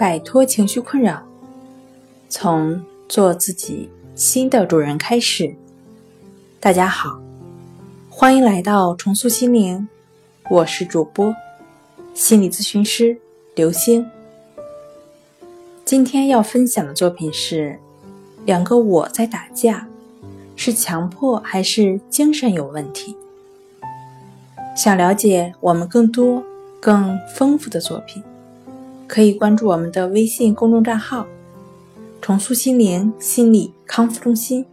摆脱情绪困扰，从做自己新的主人开始。大家好，欢迎来到重塑心灵，我是主播心理咨询师刘星。今天要分享的作品是：两个我在打架，是强迫还是精神有问题？想了解我们更多、更丰富的作品。可以关注我们的微信公众账号“重塑心灵心理康复中心”。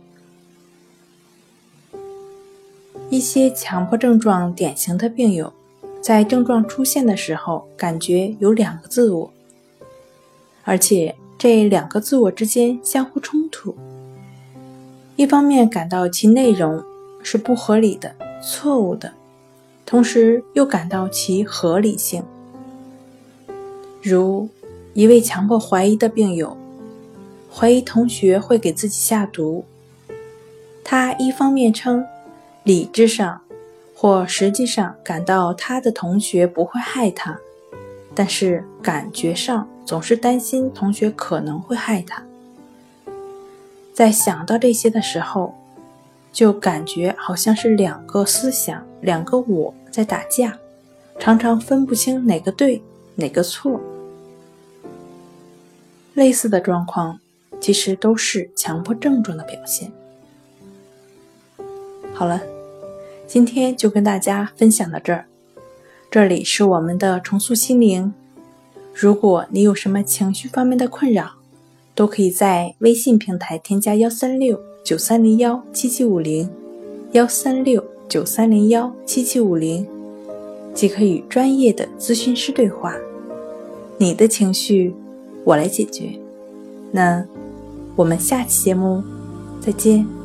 一些强迫症状典型的病友，在症状出现的时候，感觉有两个自我，而且这两个自我之间相互冲突。一方面感到其内容是不合理的、错误的，同时又感到其合理性。如一位强迫怀疑的病友，怀疑同学会给自己下毒。他一方面称理智上或实际上感到他的同学不会害他，但是感觉上总是担心同学可能会害他。在想到这些的时候，就感觉好像是两个思想、两个我在打架，常常分不清哪个对，哪个错。类似的状况，其实都是强迫症状的表现。好了，今天就跟大家分享到这儿。这里是我们的重塑心灵。如果你有什么情绪方面的困扰，都可以在微信平台添加幺三六九三零幺七七五零，幺三六九三零幺七七五零，即可与专业的咨询师对话。你的情绪。我来解决。那我们下期节目再见。